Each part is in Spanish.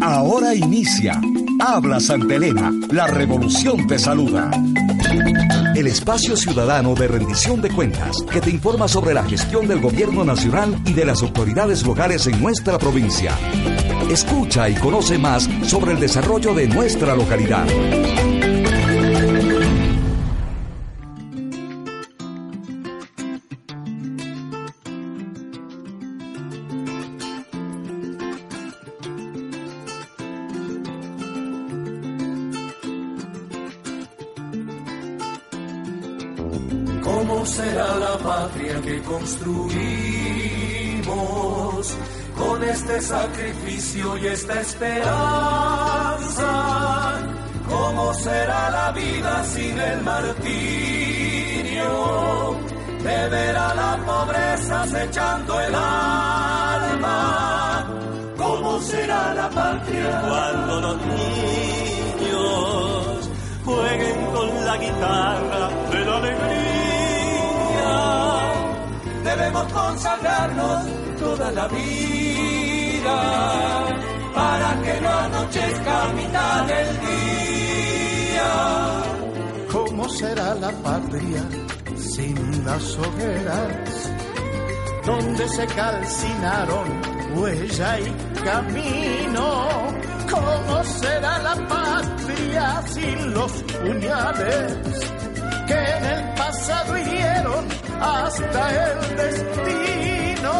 Ahora inicia. Habla Santa Elena, la revolución te saluda. El espacio ciudadano de rendición de cuentas que te informa sobre la gestión del gobierno nacional y de las autoridades locales en nuestra provincia. Escucha y conoce más sobre el desarrollo de nuestra localidad. Construimos con este sacrificio y esta esperanza? ¿Cómo será la vida sin el martirio? De ver a la pobreza acechando el alma. ¿Cómo será la patria cuando los niños jueguen con la guitarra de la alegría? Debemos consagrarnos toda la vida para que no anochezca a mitad del día. ¿Cómo será la patria sin las hogueras donde se calcinaron huella y camino? ¿Cómo será la patria sin los puñales que en el pasado hirieron hasta el destino.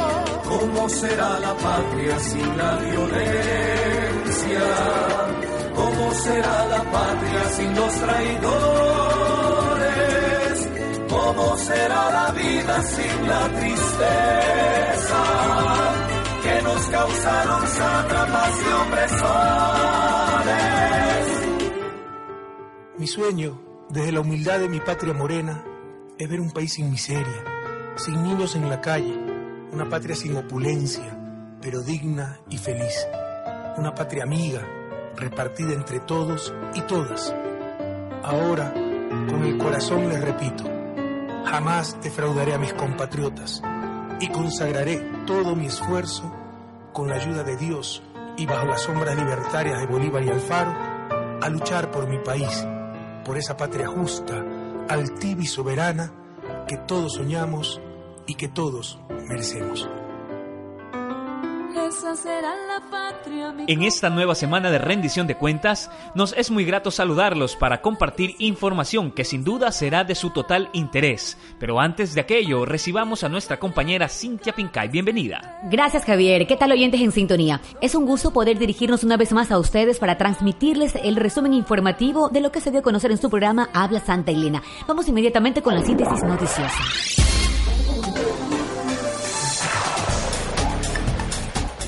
¿Cómo será la patria sin la violencia? ¿Cómo será la patria sin los traidores? ¿Cómo será la vida sin la tristeza que nos causaron sátrapas y opresores? Mi sueño, desde la humildad de mi patria morena, es ver un país sin miseria, sin niños en la calle, una patria sin opulencia, pero digna y feliz, una patria amiga, repartida entre todos y todas. Ahora, con el corazón les repito, jamás defraudaré a mis compatriotas y consagraré todo mi esfuerzo con la ayuda de Dios y bajo las sombras libertarias de Bolívar y Alfaro a luchar por mi país, por esa patria justa, altiva y soberana que todos soñamos y que todos merecemos. En esta nueva semana de rendición de cuentas, nos es muy grato saludarlos para compartir información que sin duda será de su total interés. Pero antes de aquello, recibamos a nuestra compañera Cintia Pincay. Bienvenida. Gracias, Javier. ¿Qué tal, oyentes en sintonía? Es un gusto poder dirigirnos una vez más a ustedes para transmitirles el resumen informativo de lo que se dio a conocer en su programa Habla Santa Elena. Vamos inmediatamente con la síntesis noticiosa.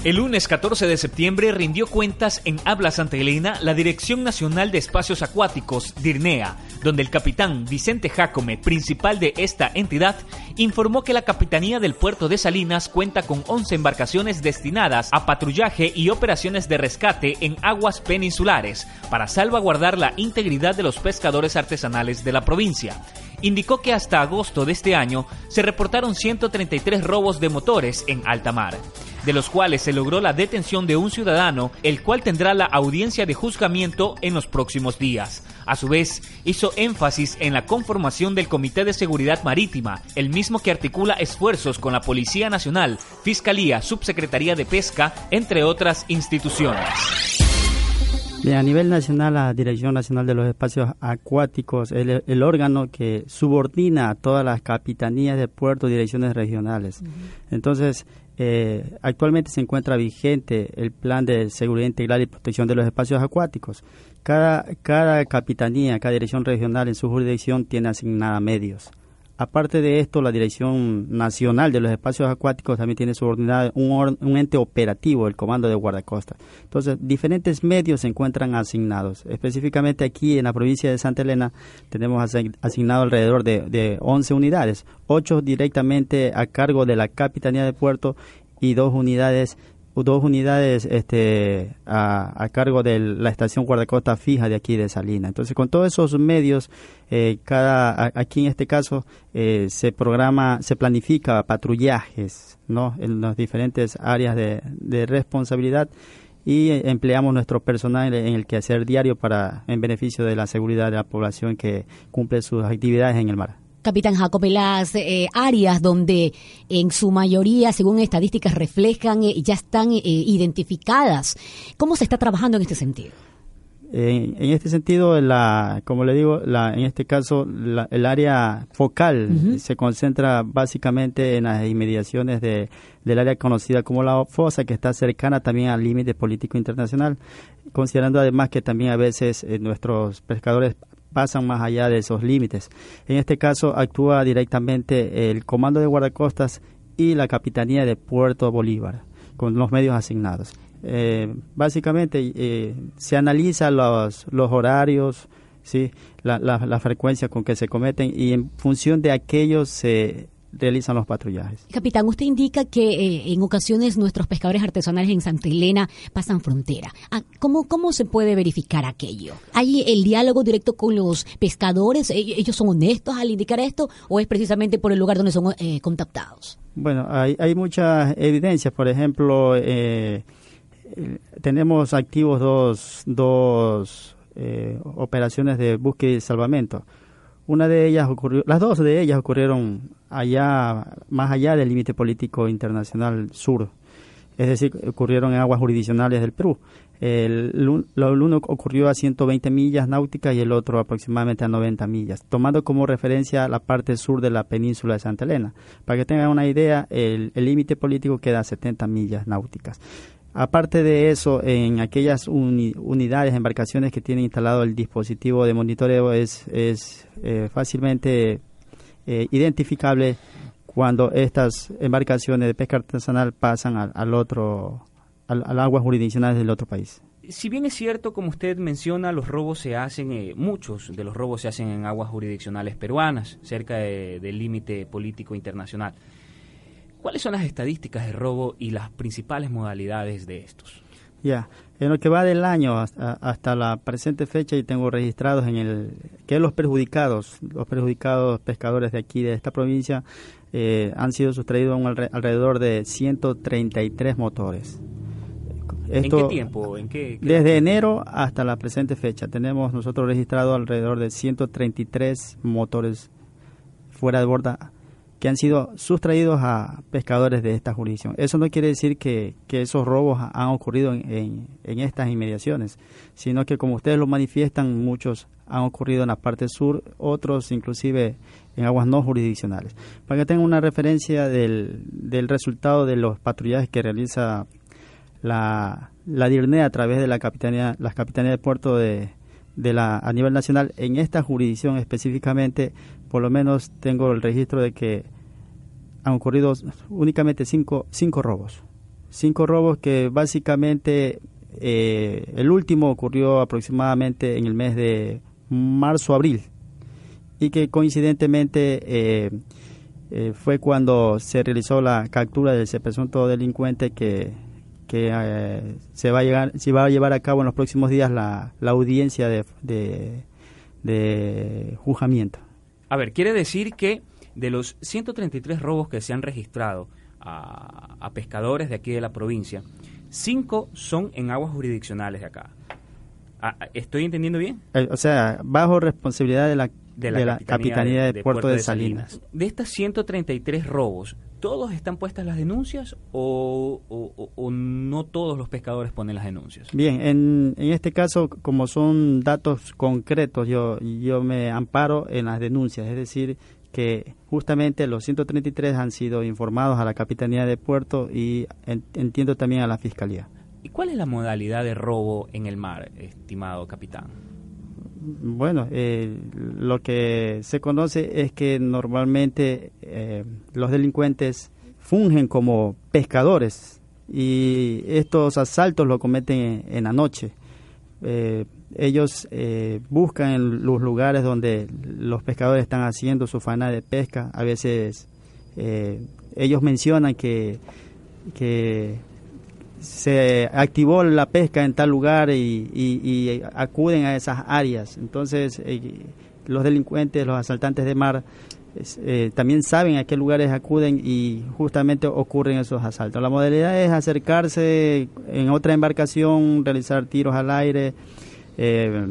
El lunes 14 de septiembre rindió cuentas en Habla Santa Elena la Dirección Nacional de Espacios Acuáticos, DIRNEA, donde el capitán Vicente Jacome, principal de esta entidad, informó que la Capitanía del Puerto de Salinas cuenta con 11 embarcaciones destinadas a patrullaje y operaciones de rescate en aguas peninsulares para salvaguardar la integridad de los pescadores artesanales de la provincia. Indicó que hasta agosto de este año se reportaron 133 robos de motores en alta mar, de los cuales se logró la detención de un ciudadano, el cual tendrá la audiencia de juzgamiento en los próximos días. A su vez, hizo énfasis en la conformación del Comité de Seguridad Marítima, el mismo que articula esfuerzos con la Policía Nacional, Fiscalía, Subsecretaría de Pesca, entre otras instituciones. Bien, a nivel nacional, la Dirección Nacional de los Espacios Acuáticos es el, el, órgano que subordina a todas las capitanías de puertos y direcciones regionales. Uh -huh. Entonces, eh, actualmente se encuentra vigente el Plan de Seguridad Integral y Protección de los Espacios Acuáticos. Cada, cada capitanía, cada dirección regional en su jurisdicción tiene asignada medios. Aparte de esto, la Dirección Nacional de los Espacios Acuáticos también tiene subordinada un, un, ente operativo, el Comando de Guardacosta. Entonces, diferentes medios se encuentran asignados. Específicamente aquí en la provincia de Santa Elena tenemos asignado alrededor de, de 11 unidades, 8 directamente a cargo de la Capitanía de Puerto y dos unidades dos unidades este, a, cargo de la estación guardacosta fija de aquí de Salina. Entonces, con todos esos medios, eh, cada aquí en este caso eh, se programa, se planifica patrullajes. En las diferentes áreas de, de responsabilidad y empleamos nuestro personal en el quehacer diario para en beneficio de la seguridad de la población que cumple sus actividades en el mar. Capitán Jacob, las eh, áreas donde en su mayoría, según estadísticas reflejan, eh, ya están eh, identificadas. ¿Cómo se está trabajando en este sentido? En, este sentido, la, como le digo, la, en este caso, el área focal se concentra básicamente en las inmediaciones de, del área conocida como la fosa, que está cercana también al límite político internacional, considerando además que también a veces eh, nuestros pescadores pasan más allá de esos límites. En este caso, actúa directamente el Comando de Guardacostas y la Capitanía de Puerto Bolívar, con los medios asignados. Eh, básicamente eh, se analiza los, horarios, ¿sí? La, frecuencia con que se cometen y en función de aquello se realizan los patrullajes. Capitán, usted indica que eh, en ocasiones nuestros pescadores artesanales en Santa Elena pasan frontera. Ah, ¿Cómo, ¿Cómo se puede verificar aquello? ¿Hay el diálogo directo con los pescadores? ¿Ellos son honestos al indicar esto o es precisamente por el lugar donde son contactados? Bueno, hay, hay muchas evidencias. Por ejemplo, eh, tenemos activos dos, dos eh, operaciones de búsqueda y salvamento. Una de ellas ocurrió, las dos de ellas ocurrieron allá, más allá del límite político internacional sur, es decir, ocurrieron en aguas jurisdiccionales del Perú. El, uno ocurrió a 120 millas náuticas y el otro aproximadamente a 90 millas, tomando como referencia la parte sur de la península de Santa Elena. Para que tengan una idea, el límite político queda a 70 millas náuticas. Aparte de eso, en aquellas unidades, embarcaciones que tienen instalado el dispositivo de monitoreo es, es eh, fácilmente eh, identificable cuando estas embarcaciones de pesca artesanal pasan al, otro, al, agua jurisdiccional del otro país. Si bien es cierto, como usted menciona, los robos se hacen, eh, muchos de los robos se hacen en aguas jurisdiccionales peruanas, cerca del límite político internacional. ¿Cuáles son las estadísticas de robo y las principales modalidades de estos? Ya, en lo que va del año hasta, la presente fecha y tengo registrados en el que los perjudicados, los perjudicados pescadores de aquí de esta provincia eh, han sido sustraídos alrededor de 133 motores. ¿En qué tiempo? ¿En qué, desde enero hasta la presente fecha tenemos nosotros registrado alrededor de 133 motores fuera de borda que han sido sustraídos a pescadores de esta jurisdicción. Eso no quiere decir que, esos robos han ocurrido en, estas inmediaciones, sino que como ustedes lo manifiestan, muchos han ocurrido en la parte sur, otros inclusive en aguas no jurisdiccionales. Para que tengan una referencia del, resultado de los patrullajes que realiza la, la DIRNE a través de la capitanía, las capitanías de puerto de, de la, a nivel nacional, en esta jurisdicción específicamente, por lo menos tengo el registro de que han ocurrido únicamente cinco, cinco robos. Cinco robos que básicamente eh, el último ocurrió aproximadamente en el mes de marzo-abril y que coincidentemente eh, eh, fue cuando se realizó la captura de ese presunto delincuente que, que se, va a llegar, se va a llevar a cabo en los próximos días la, la audiencia de, de, de juzgamiento. A ver, quiere decir que de los 133 robos que se han registrado a, pescadores de aquí de la provincia, cinco son en aguas jurisdiccionales de acá. Ah, ¿Estoy entendiendo bien? Eh, o sea, bajo responsabilidad de la, de la, Capitanía, de, Puerto, de, Salinas. De estas 133 robos, ¿todos están puestas las denuncias o, no todos los pescadores ponen las denuncias? Bien, en, en este caso, como son datos concretos, yo, yo me amparo en las denuncias, es decir, que justamente los 133 han sido informados a la Capitanía de Puerto y entiendo también a la Fiscalía. ¿Y cuál es la modalidad de robo en el mar, estimado capitán? Bueno, eh, lo que se conoce es que normalmente eh, los delincuentes fungen como pescadores y estos asaltos lo cometen en, la noche. Eh, ellos eh, buscan en los lugares donde los pescadores están haciendo su faena de pesca. A veces eh, ellos mencionan que, que se activó la pesca en tal lugar y, acuden a esas áreas. Entonces, eh, los delincuentes, los asaltantes de mar, eh, también saben a qué lugares acuden y justamente ocurren esos asaltos. La modalidad es acercarse en otra embarcación, realizar tiros al aire, eh,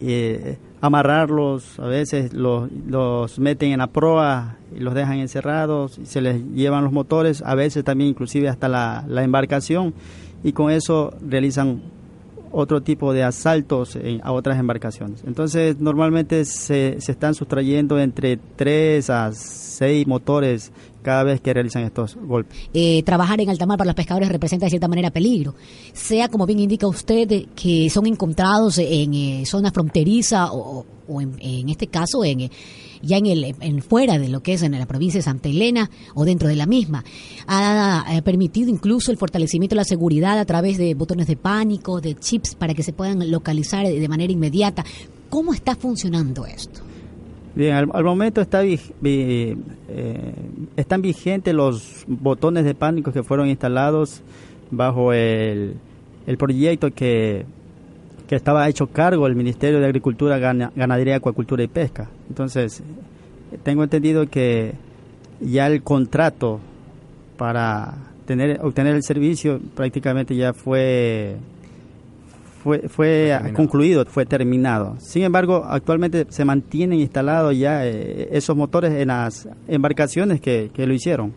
eh, amarrarlos, a veces los, meten en la proa y los dejan encerrados, se les llevan los motores, a veces también inclusive hasta la embarcación y con eso realizan otro tipo de asaltos a otras embarcaciones. Entonces, normalmente se, se están sustrayendo entre 3 a 6 motores cada vez que realizan estos golpes. Eh, trabajar en alta mar para los pescadores representa de cierta manera peligro. Sea como bien indica usted, que son encontrados en eh, zona fronteriza o, o en, en, este caso en, eh, ya en el en fuera de lo que es en la provincia de Santa Elena o dentro de la misma. Ha, permitido incluso el fortalecimiento de la seguridad a través de botones de pánico, de chips para que se puedan localizar de manera inmediata. ¿Cómo está funcionando esto? Bien, al, momento está, vi, eh, están vigentes los botones de pánico que fueron instalados bajo el, el proyecto que, que, estaba hecho cargo el Ministerio de Agricultura, Ganadería, Acuacultura y Pesca. Entonces, tengo entendido que ya el contrato para tener, obtener el servicio prácticamente ya fue fue, fue concluido, fue terminado. Sin embargo, actualmente se mantienen instalados ya eh, esos motores en las embarcaciones que, que, lo hicieron.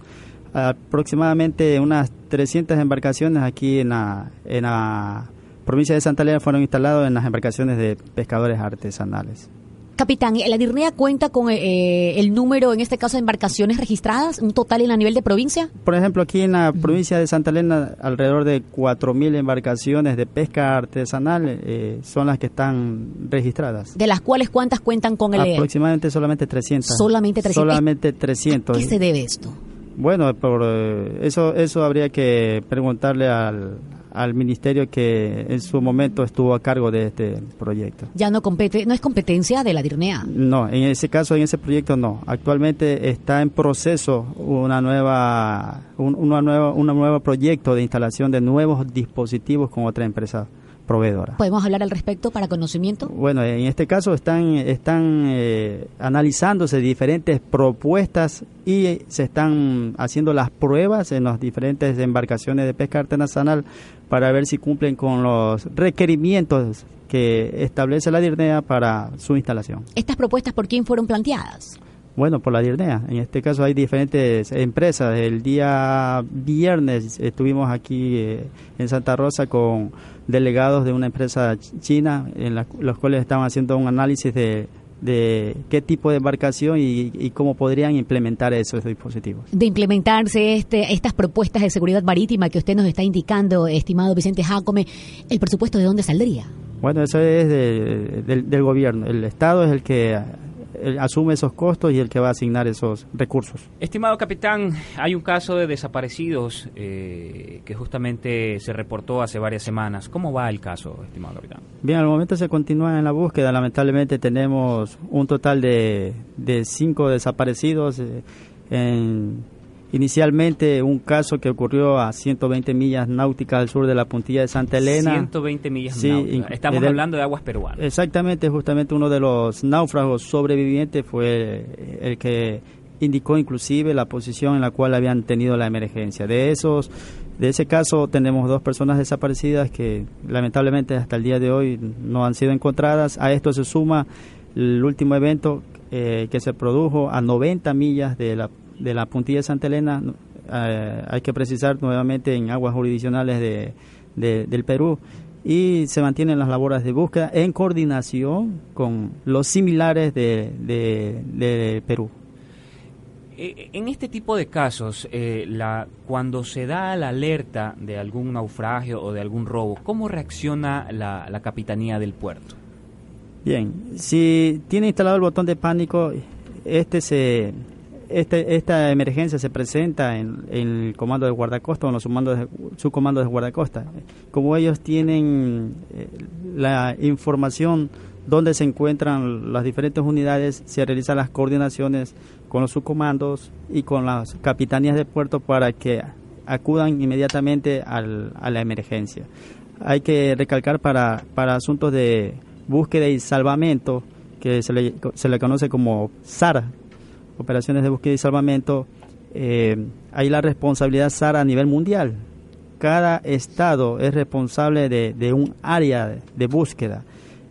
Aproximadamente unas 300 embarcaciones aquí en la, en la provincia de Santa Elena fueron instalados en las embarcaciones de pescadores artesanales. Capitán, ¿la DIRNEA cuenta con eh, el número, en este caso, de embarcaciones registradas, un total en la nivel de provincia? Por ejemplo, aquí en la uh -huh. provincia de Santa Elena, alrededor de 4.000 embarcaciones de pesca artesanal eh, son las que están registradas. ¿De las cuales cuántas cuentan con el...? Aproximadamente solamente 300. Solamente 300. Solamente 300. ¿A qué se debe esto? Bueno, por eh, eso eso habría que preguntarle al, al ministerio que en su momento estuvo a cargo de este proyecto. Ya no compete, no es competencia de la DIRNEA. No, en ese caso, en ese proyecto no. Actualmente está en proceso una nueva, un, una nueva, un nuevo proyecto de instalación de nuevos dispositivos con otra empresa proveedora. ¿Podemos hablar al respecto para conocimiento? Bueno, en este caso están, están eh, analizándose diferentes propuestas y se están haciendo las pruebas en las diferentes embarcaciones de pesca artesanal para ver si cumplen con los requerimientos que establece la DIRNEA para su instalación. ¿Estas propuestas por quién fueron planteadas? Bueno, por la DIRNEA. En este caso hay diferentes empresas. El día viernes estuvimos aquí eh, en Santa Rosa con delegados de una empresa china, en la, los cuales estaban haciendo un análisis de, de qué tipo de embarcación y, y, cómo podrían implementar esos dispositivos. De implementarse este, estas propuestas de seguridad marítima que usted nos está indicando, estimado Vicente Jacome, ¿el presupuesto de dónde saldría? Bueno, eso es de, de, del gobierno. El Estado es el que asume esos costos y el que va a asignar esos recursos. Estimado capitán, hay un caso de desaparecidos eh, que justamente se reportó hace varias semanas. ¿Cómo va el caso, estimado capitán? Bien, al momento se continúa en la búsqueda. Lamentablemente tenemos un total de, de cinco desaparecidos. Eh, en, Inicialmente un caso que ocurrió a 120 millas náuticas al sur de la puntilla de Santa Elena. 120 millas sí, náuticas. Estamos de, hablando de aguas peruanas. Exactamente, justamente uno de los náufragos sobrevivientes fue el que indicó inclusive la posición en la cual habían tenido la emergencia. De esos, de ese caso tenemos dos personas desaparecidas que lamentablemente hasta el día de hoy no han sido encontradas. A esto se suma el último evento eh, que se produjo a 90 millas de la de la puntilla de Santa Elena, eh, hay que precisar nuevamente en aguas jurisdiccionales de, de, del Perú, y se mantienen las labores de búsqueda en coordinación con los similares de, de, de Perú. En este tipo de casos, eh, la, cuando se da la alerta de algún naufragio o de algún robo, ¿cómo reacciona la, la capitanía del puerto? Bien, si tiene instalado el botón de pánico, este se, este, esta emergencia se presenta en, en, el comando de guardacosta o en los subcomandos de, subcomandos de guardacosta. Como ellos tienen eh, la información donde se encuentran las diferentes unidades, se realizan las coordinaciones con los subcomandos y con las capitanías de puerto para que acudan inmediatamente al, a la emergencia. Hay que recalcar para, para asuntos de búsqueda y salvamento, que se le, se le conoce como SAR, operaciones de búsqueda y salvamento, eh, hay la responsabilidad SAR a nivel mundial. Cada estado es responsable de, un área de, búsqueda.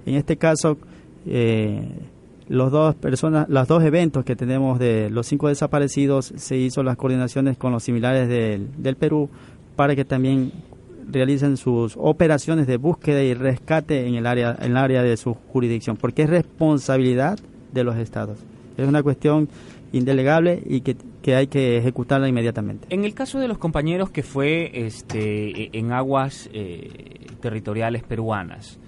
En este caso, eh, los dos personas, los dos eventos que tenemos de los cinco desaparecidos, se hizo las coordinaciones con los similares del, del Perú para que también realicen sus operaciones de búsqueda y rescate en el área, en el área de su jurisdicción, porque es responsabilidad de los estados. Es una cuestión indelegable y que, hay que ejecutarla inmediatamente. En el caso de los compañeros que fue este, en aguas eh, territoriales peruanas,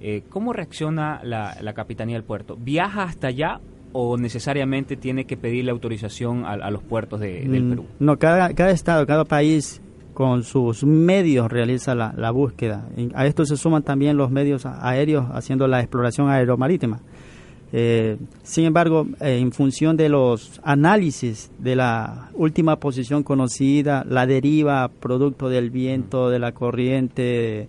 eh, ¿cómo reacciona la, la, Capitanía del Puerto? ¿Viaja hasta allá o necesariamente tiene que pedirle autorización a, los puertos de, del mm, Perú? No, cada, cada estado, cada país con sus medios realiza la, la búsqueda. A esto se suman también los medios aéreos haciendo la exploración aeromarítima. Eh, sin embargo, eh, en función de los análisis de la última posición conocida, la deriva producto del viento, de la corriente,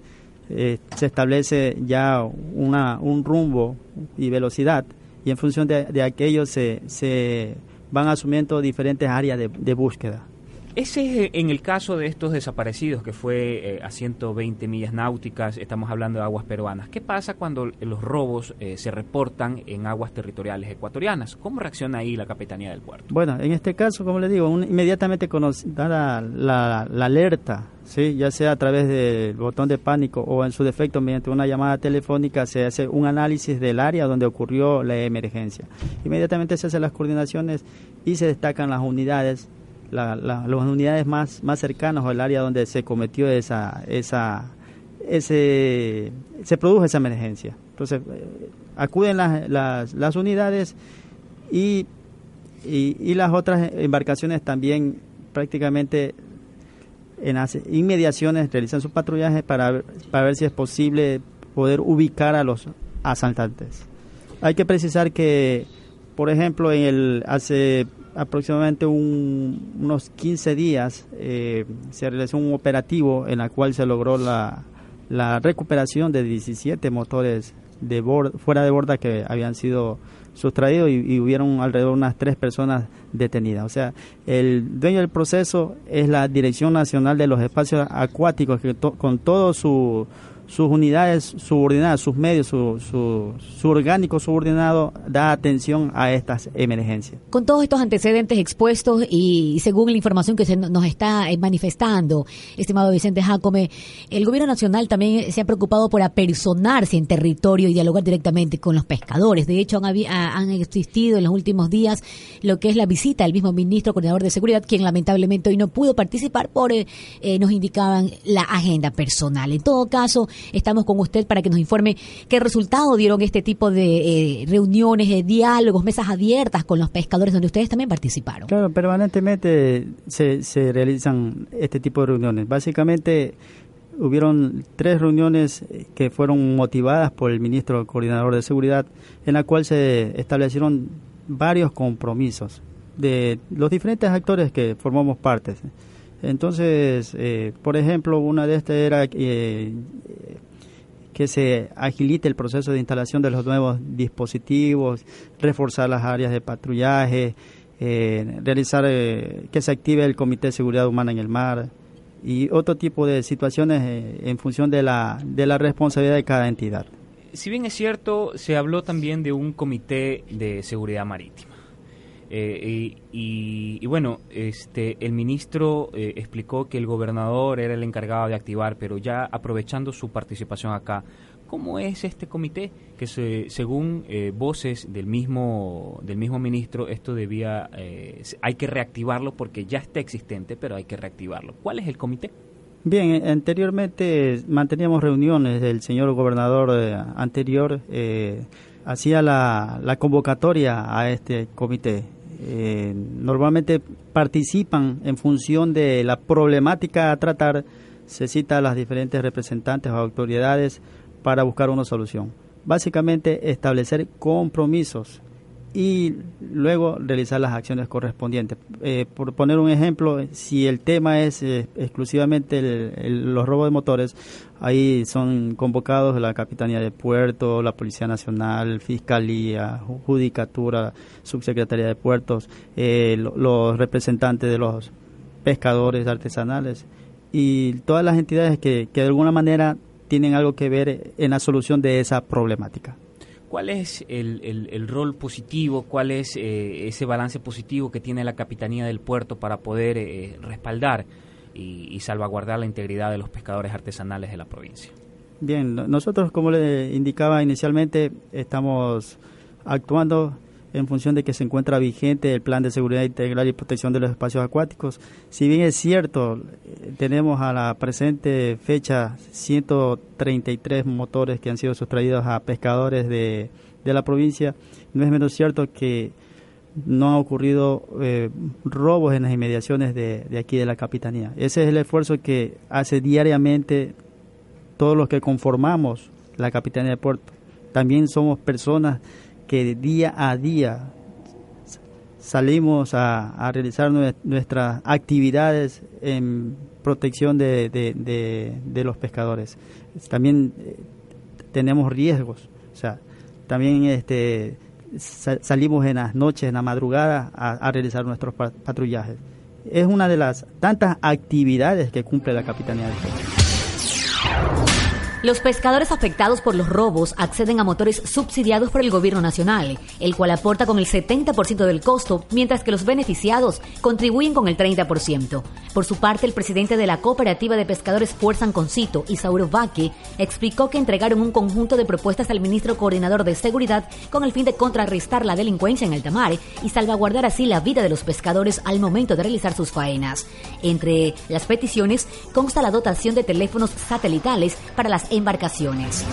eh, se establece ya una, un rumbo y velocidad y en función de, aquello se, se, van asumiendo diferentes áreas de búsqueda. Ese es en el caso de estos desaparecidos, que fue eh, a 120 millas náuticas, estamos hablando de aguas peruanas. ¿Qué pasa cuando los robos eh, se reportan en aguas territoriales ecuatorianas? ¿Cómo reacciona ahí la Capitanía del Puerto? Bueno, en este caso, como le digo, inmediatamente dada la, la, alerta, ¿sí? ya sea a través del botón de pánico o en su defecto mediante una llamada telefónica, se hace un análisis del área donde ocurrió la emergencia. Inmediatamente se hacen las coordinaciones y se destacan las unidades la, las unidades más, más cercanas al área donde se cometió esa, esa, ese, se produjo esa emergencia. Entonces, eh, acuden las, las, las unidades y, y, las otras embarcaciones también prácticamente en las inmediaciones realizan su patrullaje para, para ver si es posible poder ubicar a los asaltantes. Hay que precisar que, por ejemplo, en el hace aproximadamente unos 15 días eh, se realizó un operativo en el cual se logró la, la recuperación de 17 motores de fuera de borda que habían sido sustraídos y, hubieron alrededor de unas tres personas detenidas. O sea, el dueño del proceso es la Dirección Nacional de los Espacios Acuáticos que con todo su sus unidades subordinadas, sus medios, su, su, orgánico subordinado da atención a estas emergencias. Con todos estos antecedentes expuestos y según la información que se nos está eh, manifestando, estimado Vicente Jacome, el gobierno nacional también se ha preocupado por apersonarse en territorio y dialogar directamente con los pescadores. De hecho, han, han existido en los últimos días lo que es la visita del mismo ministro coordinador de seguridad, quien lamentablemente hoy no pudo participar por, eh, eh, nos indicaban, la agenda personal. En todo caso, Estamos con usted para que nos informe qué resultado dieron este tipo de eh, reuniones, de diálogos, mesas abiertas con los pescadores donde ustedes también participaron. Claro, permanentemente se, se realizan este tipo de reuniones. Básicamente hubieron tres reuniones que fueron motivadas por el ministro coordinador de seguridad, en la cual se establecieron varios compromisos de los diferentes actores que formamos parte. Entonces, eh, por ejemplo, una de estas era eh, que se agilite el proceso de instalación de los nuevos dispositivos, reforzar las áreas de patrullaje, eh, realizar que se active el Comité de Seguridad Humana en el Mar y otro tipo de situaciones en función de la, de la responsabilidad de cada entidad. Si bien es cierto, se habló también de un Comité de Seguridad Marítima. Eh, y, bueno, este, el ministro eh, explicó que el gobernador era el encargado de activar, pero ya aprovechando su participación acá, ¿cómo es este comité? Que según eh, voces del mismo, del mismo ministro, esto debía, hay que reactivarlo porque ya está existente, pero hay que reactivarlo. ¿Cuál es el comité? Bien, anteriormente manteníamos reuniones del señor gobernador anterior, hacía la convocatoria a este comité eh, normalmente participan en función de la problemática a tratar, se cita a las diferentes representantes o autoridades para buscar una solución. Básicamente establecer compromisos y luego realizar las acciones correspondientes. Eh, por poner un ejemplo, si el tema es eh, exclusivamente los robos de motores, ahí son convocados la Capitanía de Puerto, la Policía Nacional, Fiscalía, Judicatura, Subsecretaría de Puertos, eh, los representantes de los pescadores artesanales y todas las entidades que, que de alguna manera tienen algo que ver en la solución de esa problemática. ¿Cuál es el, el, rol positivo, cuál es eh, ese balance positivo que tiene la Capitanía del Puerto para poder eh, respaldar y, salvaguardar la integridad de los pescadores artesanales de la provincia? Bien, nosotros, como le indicaba inicialmente, estamos actuando en función de que se encuentra vigente el Plan de Seguridad Integral y Protección de los Espacios Acuáticos. Si bien es cierto, tenemos a la presente fecha 133 motores que han sido sustraídos a pescadores de, la provincia, no es menos cierto que no ha ocurrido eh, robos en las inmediaciones de, de aquí de la Capitanía. Ese es el esfuerzo que hace diariamente todos los que conformamos la Capitanía de Puerto. También somos personas que día a día salimos a, realizar nuestras actividades en protección de, los pescadores. También eh, tenemos riesgos, o sea, también este, salimos en las noches, en la madrugada a, realizar nuestros patrullajes. Es una de las tantas actividades que cumple la Capitanía de Puerto. Los pescadores afectados por los robos acceden a motores subsidiados por el gobierno nacional, el cual aporta con el 70% del costo, mientras que los beneficiados contribuyen con el 30%. Por su parte, el presidente de la Cooperativa de Pescadores Fuerzan Concito, Isauro Vaque, explicó que entregaron un conjunto de propuestas al ministro coordinador de Seguridad con el fin de contrarrestar la delincuencia en el Tamar y salvaguardar así la vida de los pescadores al momento de realizar sus faenas. Entre las peticiones consta la dotación de teléfonos satelitales para las embarcaciones.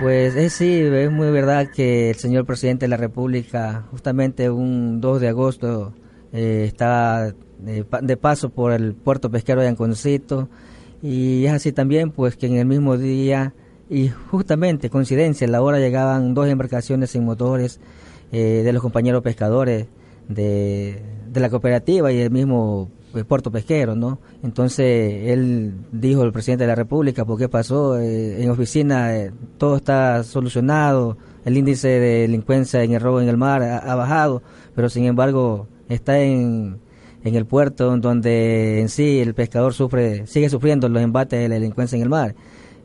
Pues es sí, es muy verdad que el señor presidente de la República, justamente un 2 de agosto, eh, está de, paso por el puerto pesquero de Anconcito, y es así también, pues que en el mismo día, y justamente coincidencia, en la hora llegaban dos embarcaciones sin motores eh, de los compañeros pescadores de la cooperativa y el mismo pues, puerto pesquero, ¿no? Entonces él dijo, el presidente de la República, ¿por qué pasó? Eh, en oficina eh, todo está solucionado, el índice de delincuencia en el robo en el mar ha, bajado, pero sin embargo está en, en el puerto donde en sí el pescador sufre, sigue sufriendo los embates de la delincuencia en el mar.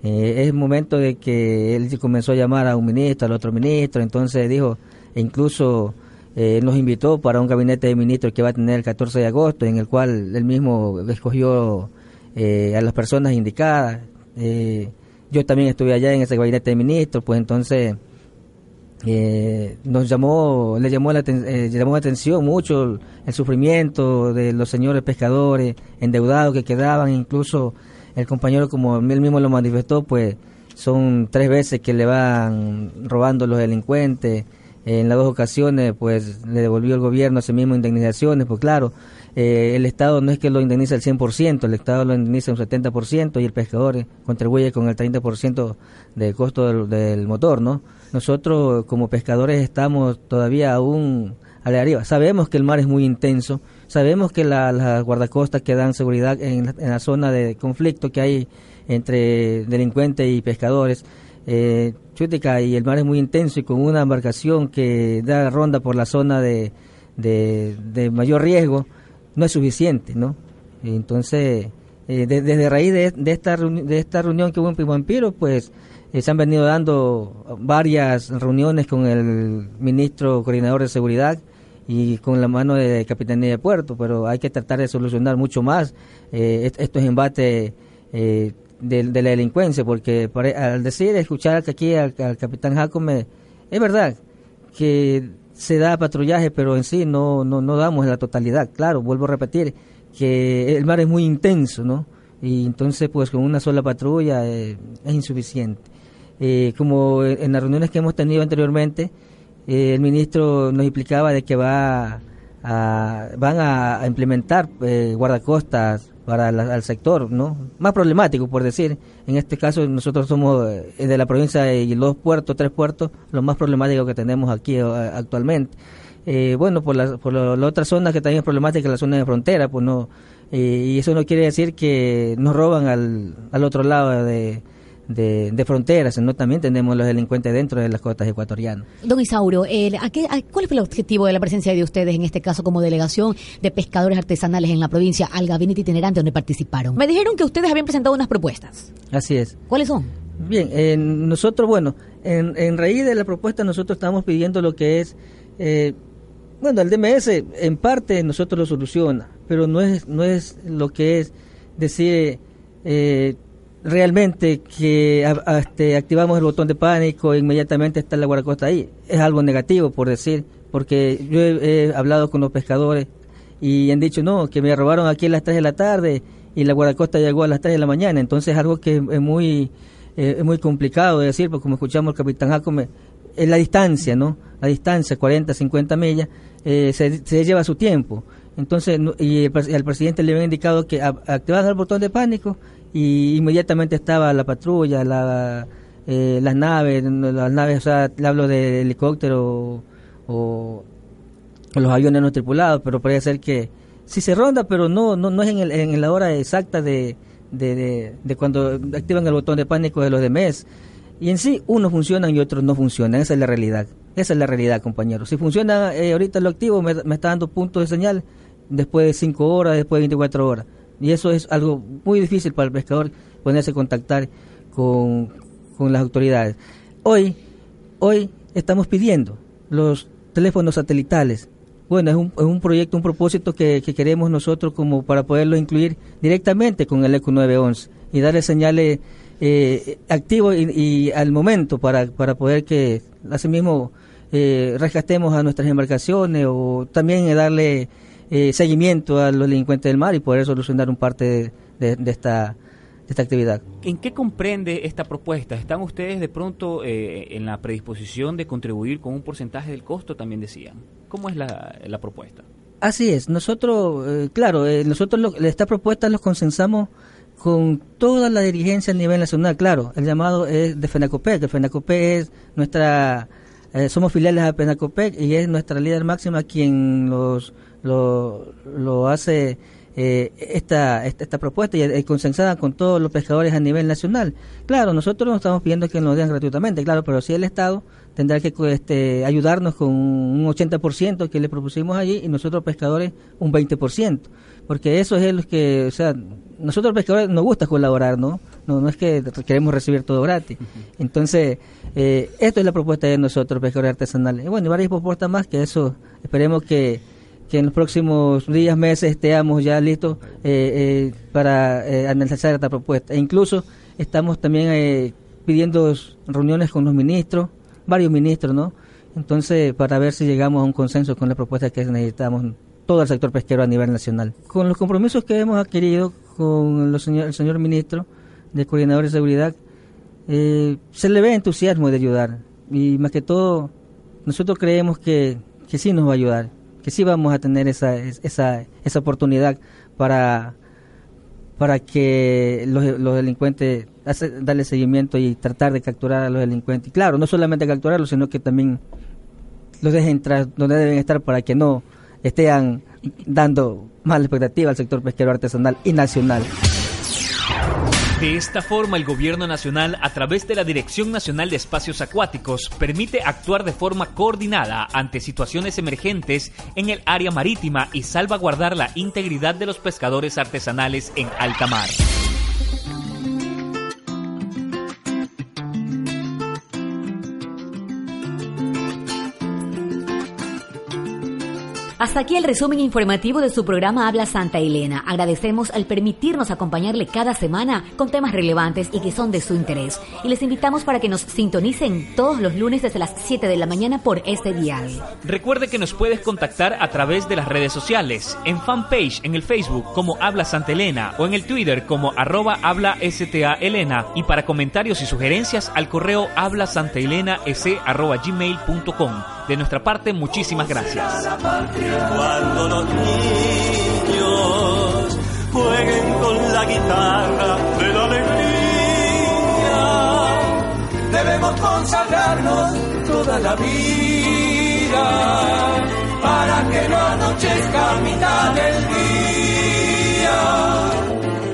Eh, es el momento de que él comenzó a llamar a un ministro, al otro ministro, entonces dijo, e incluso eh, nos invitó para un gabinete de ministros que va a tener el 14 de agosto, en el cual él mismo escogió eh, a las personas indicadas. Eh, yo también estuve allá en ese gabinete de ministros, pues entonces nos llamó, le llamó la, llamó la atención mucho el sufrimiento de los señores pescadores endeudados que quedaban, incluso el compañero como él mismo lo manifestó, pues son tres veces que le van robando los delincuentes en las dos ocasiones, pues le devolvió el gobierno a ese mismo indemnizaciones, pues claro, eh, el Estado no es que lo indemniza al 100%, el Estado lo indemniza un 70% y el pescador contribuye con el 30% del costo del, motor, ¿no? Nosotros como pescadores estamos todavía aún a la arriba. Sabemos que el mar es muy intenso, sabemos que las guardacostas que dan seguridad en, en la zona de conflicto que hay entre delincuentes y pescadores, eh, Y el mar es muy intenso y con una embarcación que da ronda por la zona de, de, mayor riesgo, no es suficiente, ¿no? Entonces, eh, desde raíz de, de, esta, de esta reunión que hubo en Pimampiro, pues eh, se han venido dando varias reuniones con el ministro coordinador de seguridad y con la mano de Capitanía de Puerto, pero hay que tratar de solucionar mucho más eh, estos embates eh, de, la delincuencia, porque al decir, escuchar aquí al, capitán Jacome, es verdad que se da patrullaje, pero en sí no, no, no damos la totalidad. Claro, vuelvo a repetir que el mar es muy intenso, ¿no? Y entonces, pues con una sola patrulla eh, es insuficiente. Eh, como en las reuniones que hemos tenido anteriormente, eh, el ministro nos explicaba de que va a, van a, implementar guardacostas para el sector, ¿no? Más problemático, por decir. En este caso, nosotros somos eh, de la provincia y los puertos, tres puertos, los más problemáticos que tenemos aquí eh, actualmente. Eh, bueno, por la, por la, otra zona que también es problemática, la zona de frontera, pues no. y eso no quiere decir que nos roban al, al otro lado de, de, fronteras, sino también tenemos los delincuentes dentro de las costas ecuatorianas. Don Isauro, ¿a qué, ¿cuál fue el objetivo de la presencia de ustedes en este caso como delegación de pescadores artesanales en la provincia al gabinete itinerante donde participaron? Me dijeron que ustedes habían presentado unas propuestas. Así es. ¿Cuáles son? Bien, nosotros, bueno, en, en, raíz de la propuesta nosotros estamos pidiendo lo que es, eh, bueno, el DMS en parte nosotros lo soluciona, pero no es, no es lo que es decir... Realmente que este, activamos el botón de pánico e inmediatamente está la guaracosta ahí. Es algo negativo, por decir, porque yo he, hablado con los pescadores y han dicho, no, que me robaron aquí a las 3 de la tarde y la guaracosta llegó a las 3 de la mañana. Entonces es algo que es muy, eh, es muy complicado de decir, porque como escuchamos el capitán Jacome, es la distancia, ¿no? La distancia, 40, 50 millas, eh, se, se, lleva su tiempo. Entonces, y el, presidente le había indicado que activaban el botón de pánico y inmediatamente estaba la patrulla, la, eh, las naves, las naves, o sea, le hablo de helicóptero o, los aviones no tripulados, pero podría ser que sí se ronda, pero no no, no es en, el, en la hora exacta de, de, de, cuando activan el botón de pánico de los de mes. Y en sí, unos funcionan y otros no funcionan, esa es la realidad. Esa es la realidad, compañeros. Si funciona eh, ahorita lo activo, me, me está dando puntos de señal después de 5 horas, después de 24 horas y eso es algo muy difícil para el pescador ponerse a contactar con, las autoridades. Hoy, hoy estamos pidiendo los teléfonos satelitales. Bueno, es un, es un proyecto, un propósito que, queremos nosotros como para poderlo incluir directamente con el ECO 911 y darle señales eh, activos y, al momento para, para poder que asimismo eh, rescatemos a nuestras embarcaciones o también darle eh, seguimiento a los delincuentes del mar y poder solucionar un parte de, esta esta actividad. ¿En qué comprende esta propuesta? ¿Están ustedes de pronto eh, en la predisposición de contribuir con un porcentaje del costo, también decían? ¿Cómo es la, la propuesta? Así es, nosotros, eh, claro, nosotros esta propuesta los consensamos con toda la dirigencia a nivel nacional, claro, el llamado es de FENACOPEC, FENACOPEC es nuestra, somos filiales a FENACOPEC y es nuestra líder máxima quien los lo, lo hace eh, esta, esta, propuesta y, es consensada con todos los pescadores a nivel nacional. Claro, nosotros no estamos pidiendo que nos den gratuitamente, claro, pero si el Estado tendrá que este, ayudarnos con un 80% que le propusimos allí y nosotros pescadores un 20%, porque eso es lo que, o sea, nosotros pescadores nos gusta colaborar, ¿no? No, no es que queremos recibir todo gratis. Entonces, eh, esto es la propuesta de nosotros, pescadores artesanales. Y bueno, y varias propuestas más que eso, esperemos que que en los próximos días, meses estemos ya listos eh, eh, para eh, analizar esta propuesta. E incluso estamos también pidiendo reuniones con los ministros, varios ministros, ¿no? Entonces, para ver si llegamos a un consenso con la propuesta que necesitamos todo el sector pesquero a nivel nacional. Con los compromisos que hemos adquirido con el señor ministro de Coordinador de Seguridad, se le ve entusiasmo de ayudar. Y más que todo, nosotros creemos que, que sí nos va a ayudar que sí vamos a tener esa, esa, esa oportunidad para, para que los, delincuentes, darle seguimiento y tratar de capturar a los delincuentes. Y claro, no solamente capturarlos, sino que también los dejen entrar donde deben estar para que no estén dando mala expectativa al sector pesquero artesanal y nacional. De esta forma, el Gobierno Nacional, a través de la Dirección Nacional de Espacios Acuáticos, permite actuar de forma coordinada ante situaciones emergentes en el área marítima y salvaguardar la integridad de los pescadores artesanales en alta mar. Hasta aquí el resumen informativo de su programa Habla Santa Elena. Agradecemos al permitirnos acompañarle cada semana con temas relevantes y que son de su interés. Y les invitamos para que nos sintonicen todos los lunes desde las 7 de la mañana por este dial. Recuerde que nos puedes contactar a través de las redes sociales, en fanpage en el Facebook como Habla Santa Elena o en el Twitter como arroba Habla STA Elena y para comentarios y sugerencias al correo habla santa elena arroba gmail.com. De nuestra parte, muchísimas gracias cuando los niños jueguen con la guitarra de la alegría. Debemos consagrarnos toda la vida para que no anochezca a mitad del día.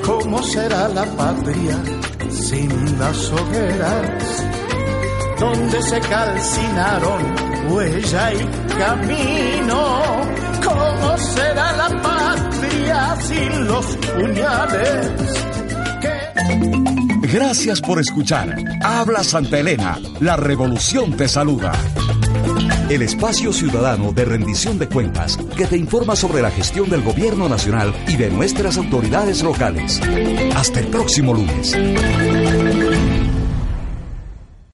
¿Cómo será la patria sin las hogueras? Donde se calcinaron huella y camino. ¿Cómo será la patria sin los puñales? Gracias por escuchar. Habla Santa Elena. La revolución te saluda. El espacio ciudadano de rendición de cuentas que te informa sobre la gestión del gobierno nacional y de nuestras autoridades locales. Hasta el próximo lunes.